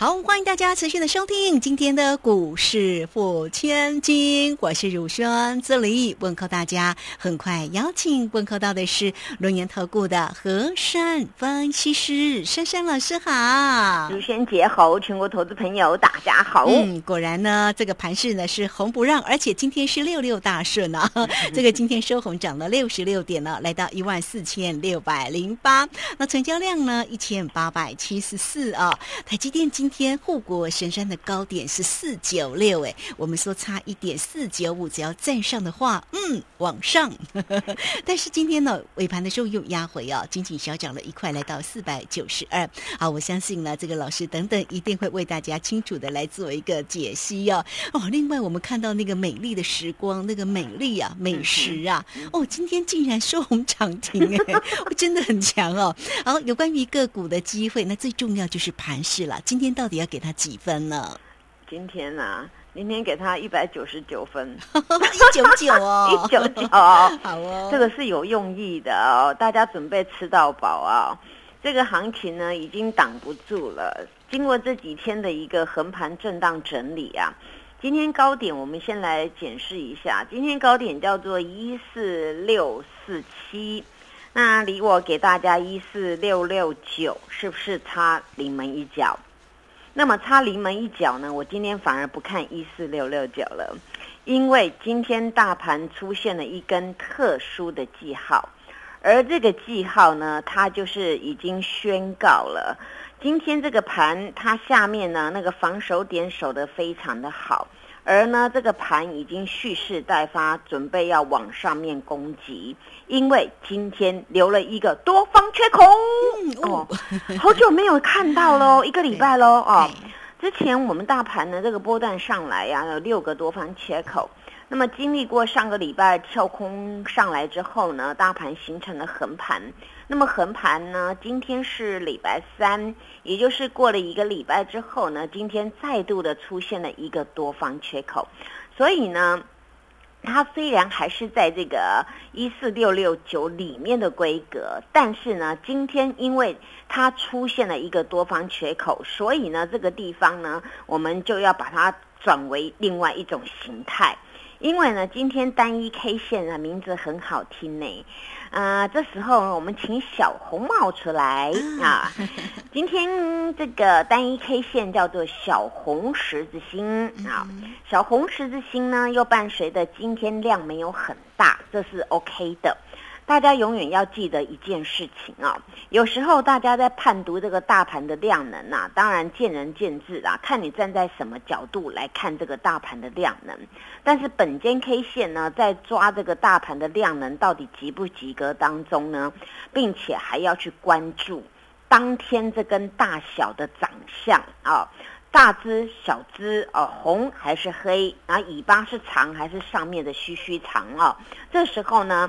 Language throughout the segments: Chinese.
好，欢迎大家持续的收听今天的股市付千金，我是汝轩，这里问候大家。很快邀请问候到的是龙岩投顾的和山分析师珊珊老师好，汝轩姐好，全国投资朋友大家好。嗯，果然呢，这个盘势呢是红不让，而且今天是六六大顺啊，这个今天收红涨了六十六点呢，来到一万四千六百零八，那成交量呢一千八百七十四啊，台积电今天护国神山的高点是四九六，哎，我们说差一点四九五，只要站上的话，嗯，往上。但是今天呢，尾盘的时候又压回啊，仅仅小涨了一块，来到四百九十二。好，我相信呢，这个老师等等一定会为大家清楚的来做一个解析哦。哦，另外我们看到那个美丽的时光，那个美丽啊，美食啊，哦，今天竟然收红涨停，哎，真的很强哦。好，有关于个股的机会，那最重要就是盘势了。今天到底要给他几分呢？今天啊，明天给他一百九十九分，一九九哦，一九九，好哦，这个是有用意的哦，大家准备吃到饱啊！这个行情呢，已经挡不住了。经过这几天的一个横盘震荡整理啊，今天高点我们先来检视一下，今天高点叫做一四六四七，那离我给大家一四六六九，是不是差临门一脚？那么差临门一脚呢？我今天反而不看一四六六九了，因为今天大盘出现了一根特殊的记号，而这个记号呢，它就是已经宣告了今天这个盘它下面呢那个防守点守得非常的好，而呢这个盘已经蓄势待发，准备要往上面攻击。因为今天留了一个多方缺口哦，好久没有看到喽，一个礼拜喽哦。之前我们大盘的这个波段上来呀，有六个多方缺口。那么经历过上个礼拜跳空上来之后呢，大盘形成了横盘。那么横盘呢，今天是礼拜三，也就是过了一个礼拜之后呢，今天再度的出现了一个多方缺口，所以呢。它虽然还是在这个一四六六九里面的规格，但是呢，今天因为它出现了一个多方缺口，所以呢，这个地方呢，我们就要把它转为另外一种形态。因为呢，今天单一 K 线啊名字很好听呢。啊，这时候我们请小红帽出来啊！今天这个单一 K 线叫做小红十字星啊，小红十字星呢又伴随着今天量没有很大，这是 OK 的。大家永远要记得一件事情啊，有时候大家在判读这个大盘的量能啊，当然见仁见智啦，看你站在什么角度来看这个大盘的量能。但是本间 K 线呢，在抓这个大盘的量能到底及不及格当中呢，并且还要去关注当天这根大小的长相啊，大只小只哦，红还是黑，然后尾巴是长还是上面的须须长啊？这时候呢？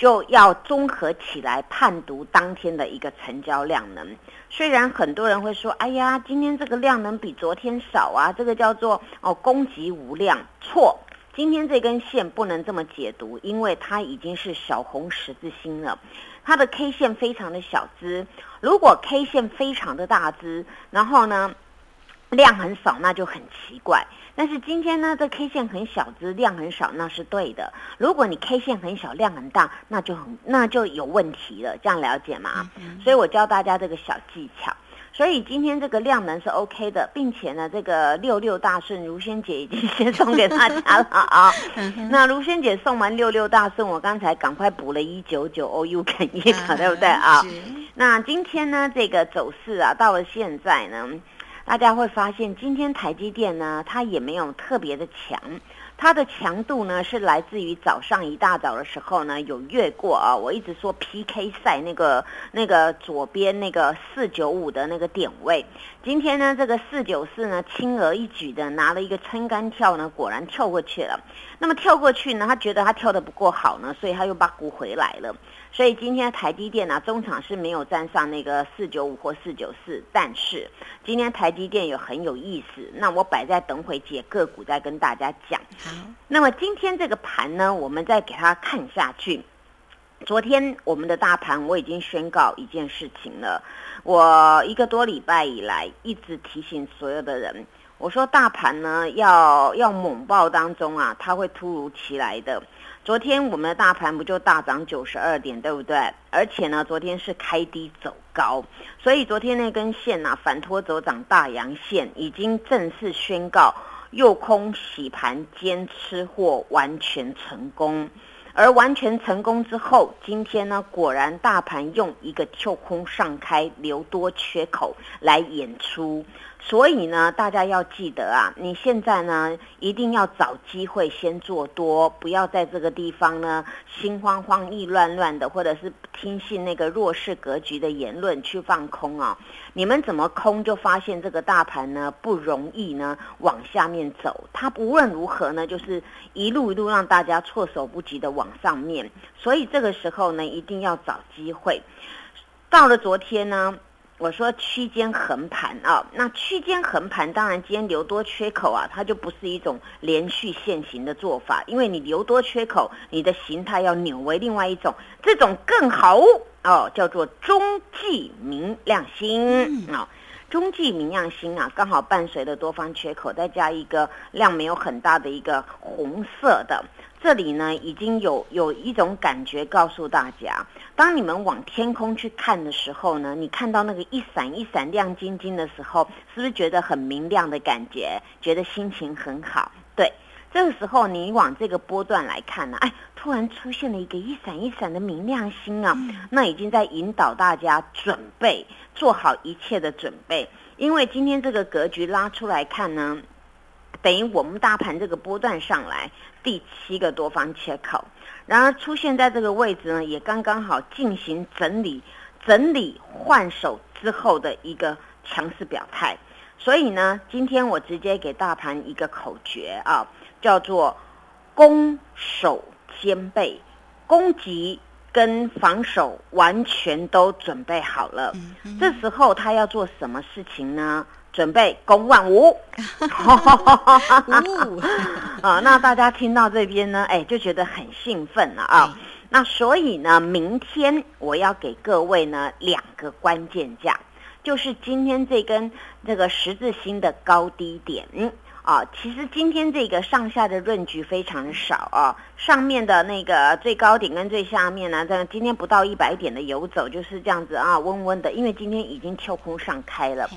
就要综合起来判读当天的一个成交量能。虽然很多人会说：“哎呀，今天这个量能比昨天少啊，这个叫做哦供给无量。”错，今天这根线不能这么解读，因为它已经是小红十字星了，它的 K 线非常的小资。如果 K 线非常的大资，然后呢量很少，那就很奇怪。但是今天呢，这 K 线很小只，量很少，那是对的。如果你 K 线很小，量很大，那就很那就有问题了。这样了解吗？所以我教大家这个小技巧。所以今天这个量能是 OK 的，并且呢，这个六六大顺，如仙姐已经先送给大家了啊。那如仙姐送完六六大顺，我刚才赶快补了一九九 OU 肯一可对不对啊？那今天呢，这个走势啊，到了现在呢。大家会发现，今天台积电呢，它也没有特别的强，它的强度呢是来自于早上一大早的时候呢有越过啊，我一直说 PK 赛那个那个左边那个四九五的那个点位，今天呢这个四九四呢轻而易举的拿了一个撑杆跳呢，果然跳过去了。那么跳过去呢，他觉得他跳的不够好呢，所以他又把股回来了。所以今天台积电呢、中场是没有站上那个四九五或四九四，但是今天台积电有很有意思，那我摆在等会解个股再跟大家讲。好，那么今天这个盘呢，我们再给它看下去。昨天我们的大盘我已经宣告一件事情了，我一个多礼拜以来一直提醒所有的人，我说大盘呢要要猛爆当中啊，它会突如其来的。昨天我们的大盘不就大涨九十二点，对不对？而且呢，昨天是开低走高，所以昨天那根线呐、反拖走涨大阳线，已经正式宣告诱空洗盘兼吃货完全成功。而完全成功之后，今天呢，果然大盘用一个跳空上开留多缺口来演出，所以呢，大家要记得啊，你现在呢一定要找机会先做多，不要在这个地方呢心慌慌、意乱乱的，或者是听信那个弱势格局的言论去放空啊。你们怎么空就发现这个大盘呢不容易呢往下面走，它无论如何呢就是一路一路让大家措手不及的往上面，所以这个时候呢一定要找机会。到了昨天呢，我说区间横盘啊，那区间横盘当然今天留多缺口啊，它就不是一种连续线型的做法，因为你留多缺口，你的形态要扭为另外一种，这种更好哦，叫做中继明亮星啊。中继明亮星啊，刚好伴随着多方缺口，再加一个量没有很大的一个红色的，这里呢已经有有一种感觉告诉大家，当你们往天空去看的时候呢，你看到那个一闪一闪亮晶晶的时候，是不是觉得很明亮的感觉？觉得心情很好？对，这个时候你往这个波段来看呢，哎，突然出现了一个一闪一闪的明亮星啊，那已经在引导大家准备做好一切的准备，因为今天这个格局拉出来看呢，等于我们大盘这个波段上来第七个多方缺口，然而出现在这个位置呢，也刚刚好进行整理、整理换手之后的一个强势表态。所以呢，今天我直接给大盘一个口诀啊，叫做攻守兼备，攻击跟防守完全都准备好了。这时候他要做什么事情呢？准备攻万五。呜 啊，那大家听到这边呢，哎，就觉得很兴奋了啊。那所以呢，明天我要给各位呢两个关键价，就是今天这根这个十字星的高低点。嗯啊，其实今天这个上下的润局非常少啊，上面的那个最高点跟最下面呢，在今天不到一百点的游走就是这样子啊，温温的，因为今天已经跳空上开了，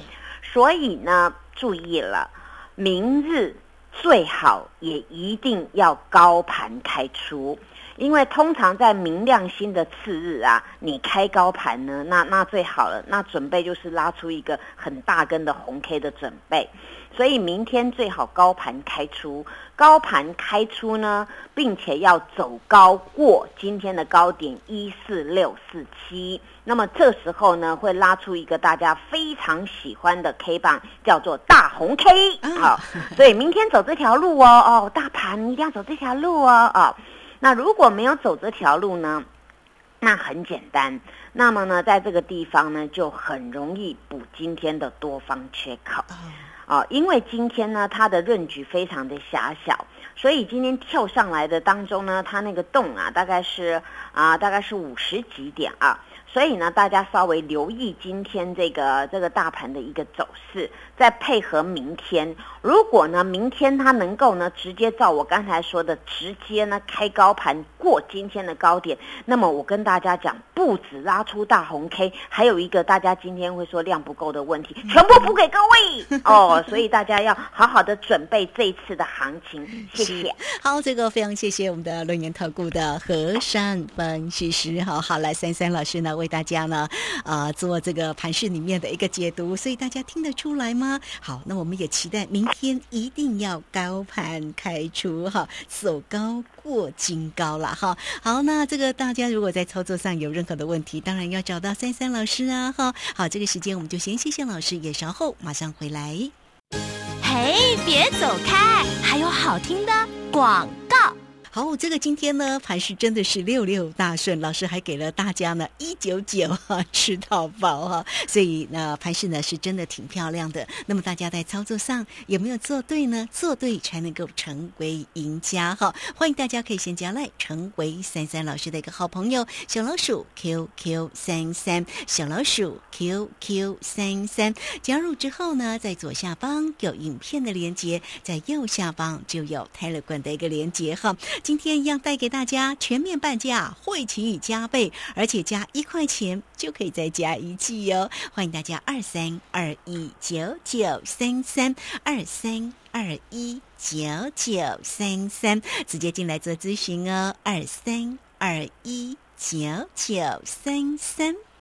所以呢，注意了，明日最好也一定要高盘开出。因为通常在明亮星的次日啊，你开高盘呢，那那最好了，那准备就是拉出一个很大根的红 K 的准备，所以明天最好高盘开出，高盘开出呢，并且要走高过今天的高点一四六四七，那么这时候呢，会拉出一个大家非常喜欢的 K 棒，叫做大红 K 啊，所以明天走这条路哦，哦，大盘一定要走这条路哦，啊。那如果没有走这条路呢？那很简单，那么呢，在这个地方呢，就很容易补今天的多方缺口。啊，因为今天呢，它的润局非常的狭小，所以今天跳上来的当中呢，它那个洞啊，大概是啊，大概是五十几点啊。所以呢，大家稍微留意今天这个这个大盘的一个走势，再配合明天。如果呢，明天它能够呢直接照我刚才说的，直接呢开高盘过今天的高点，那么我跟大家讲，不止拉出大红 K，还有一个大家今天会说量不够的问题，全部补给各位 哦。所以大家要好好的准备这一次的行情，谢谢。好，这个非常谢谢我们的论研投顾的和善分析师，好好来三三老师呢为为大家呢啊、做这个盘市里面的一个解读，所以大家听得出来吗？好，那我们也期待明天一定要高盘开出哈，走高过金高了哈。好，那这个大家如果在操作上有任何的问题，当然要找到三三老师啊哈。好，这个时间我们就先谢谢老师，也稍后马上回来。嘿，别走开，还有好听的广。好，这个今天呢盘是真的是六六大顺，老师还给了大家呢一九九哈吃到饱哈，所以呢盘势呢是真的挺漂亮的。那么大家在操作上有没有做对呢？做对才能够成为赢家哈！欢迎大家可以先加来成为三三老师的一个好朋友，小老鼠 QQ 三三，小老鼠 QQ 三三，加入之后呢，在左下方有影片的连接，在右下方就有泰勒管的一个连接哈。今天一样带给大家全面半价，会期加倍，而且加一块钱就可以再加一季哦！欢迎大家二三二一九九三三二三二一九九三三直接进来做咨询哦，二三二一九九三三。